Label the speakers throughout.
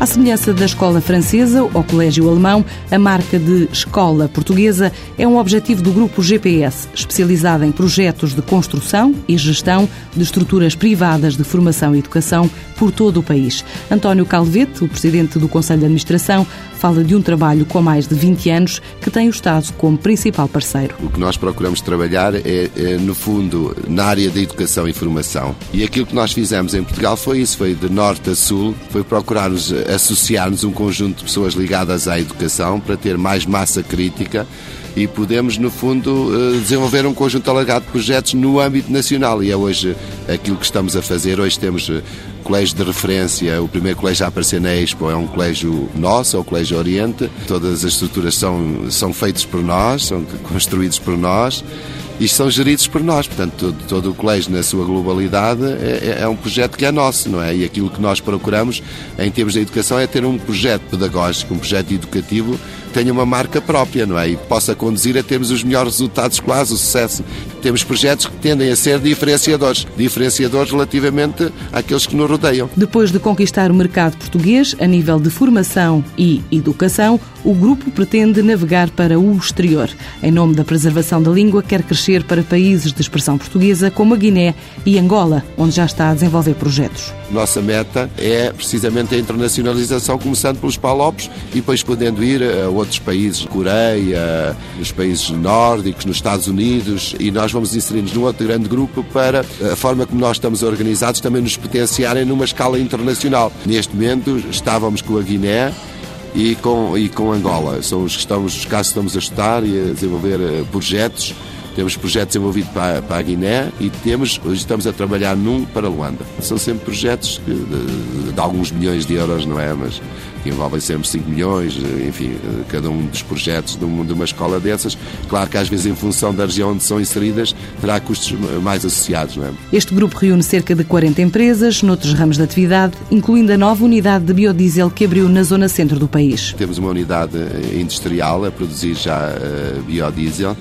Speaker 1: À semelhança da escola francesa ou colégio alemão, a marca de escola portuguesa é um objetivo do grupo GPS, especializado em projetos de construção e gestão de estruturas privadas de formação e educação por todo o país. António Calvete, o presidente do Conselho de Administração, fala de um trabalho com mais de 20 anos que tem o Estado como principal parceiro.
Speaker 2: O que nós procuramos trabalhar é, é, no fundo, na área da educação e formação. E aquilo que nós fizemos em Portugal foi isso, foi de norte a sul, foi procurarmos associar-nos um conjunto de pessoas ligadas à educação para ter mais massa crítica e podemos, no fundo, eh, desenvolver um conjunto alargado de projetos no âmbito nacional. E é hoje aquilo que estamos a fazer. Hoje temos eh, colégio de referência, o primeiro colégio a aparecer na Expo é um colégio nosso, é o Colégio Oriente. Todas as estruturas são, são feitas por nós, são construídos por nós e são geridos por nós. Portanto, todo, todo, o colégio, na sua globalidade, é, é, é, um projeto que é nosso, não é? E aquilo que nós procuramos, em termos de educação, é ter um projeto pedagógico, um projeto educativo que tenha uma marca própria, não é? E possa conduzir a termos os melhores resultados escolares, o sucesso. Temos projetos que tendem a ser diferenciadores, diferenciadores relativamente àqueles que nos rodeiam.
Speaker 1: Depois de conquistar o mercado português a nível de formação e educação, o grupo pretende navegar para o exterior. Em nome da preservação da língua, quer crescer para países de expressão portuguesa como a Guiné e Angola, onde já está a desenvolver projetos.
Speaker 2: Nossa meta é precisamente a internacionalização, começando pelos Palopes e depois podendo ir a outros países, Coreia, nos países nórdicos, nos Estados Unidos, e nós vamos inserir-nos num outro grande grupo para a forma como nós estamos organizados também nos potenciarem numa escala internacional. Neste momento estávamos com a Guiné, e com, e com Angola. São os, que estamos, os casos que estamos a estudar e a desenvolver eh, projetos. Temos projetos desenvolvidos para, para a Guiné e temos, hoje estamos a trabalhar num para Luanda. São sempre projetos de, de, de alguns milhões de euros, não é? Mas que envolvem sempre 5 milhões, enfim, cada um dos projetos de uma escola dessas. Claro que às vezes, em função da região onde são inseridas, terá custos mais associados. Não é?
Speaker 1: Este grupo reúne cerca de 40 empresas, noutros ramos de atividade, incluindo a nova unidade de biodiesel que abriu na zona centro do país.
Speaker 2: Temos uma unidade industrial a produzir já uh, biodiesel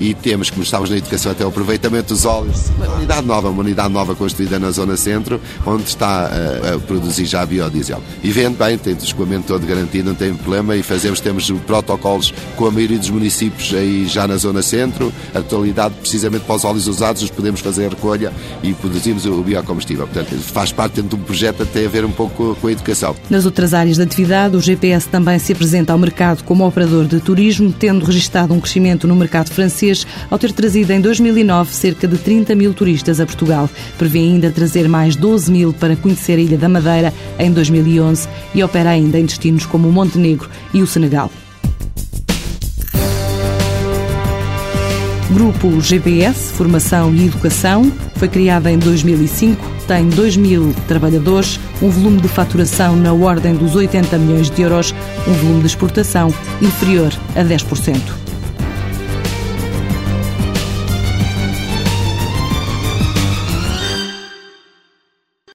Speaker 2: e temos, como estávamos na educação, até o aproveitamento dos óleos. Uma unidade nova, uma unidade nova construída na zona centro, onde está a, a produzir já biodiesel. E vende bem, tem o escoamento todo garantido, não tem problema, e fazemos, temos protocolos com a maioria dos municípios aí já na zona centro, a totalidade precisamente para os óleos usados, os podemos fazer a recolha e produzimos o biocombustível. Portanto, faz parte de um projeto até a ver um pouco com a educação.
Speaker 1: Nas outras áreas de atividade, o GPS também se apresenta ao mercado como operador de turismo, tendo registado um crescimento no mercado francês francês, ao ter trazido em 2009 cerca de 30 mil turistas a Portugal. Prevê ainda trazer mais 12 mil para conhecer a Ilha da Madeira em 2011 e opera ainda em destinos como o Montenegro e o Senegal. Grupo GPS, Formação e Educação, foi criada em 2005, tem 2 mil trabalhadores, um volume de faturação na ordem dos 80 milhões de euros, um volume de exportação inferior a 10%.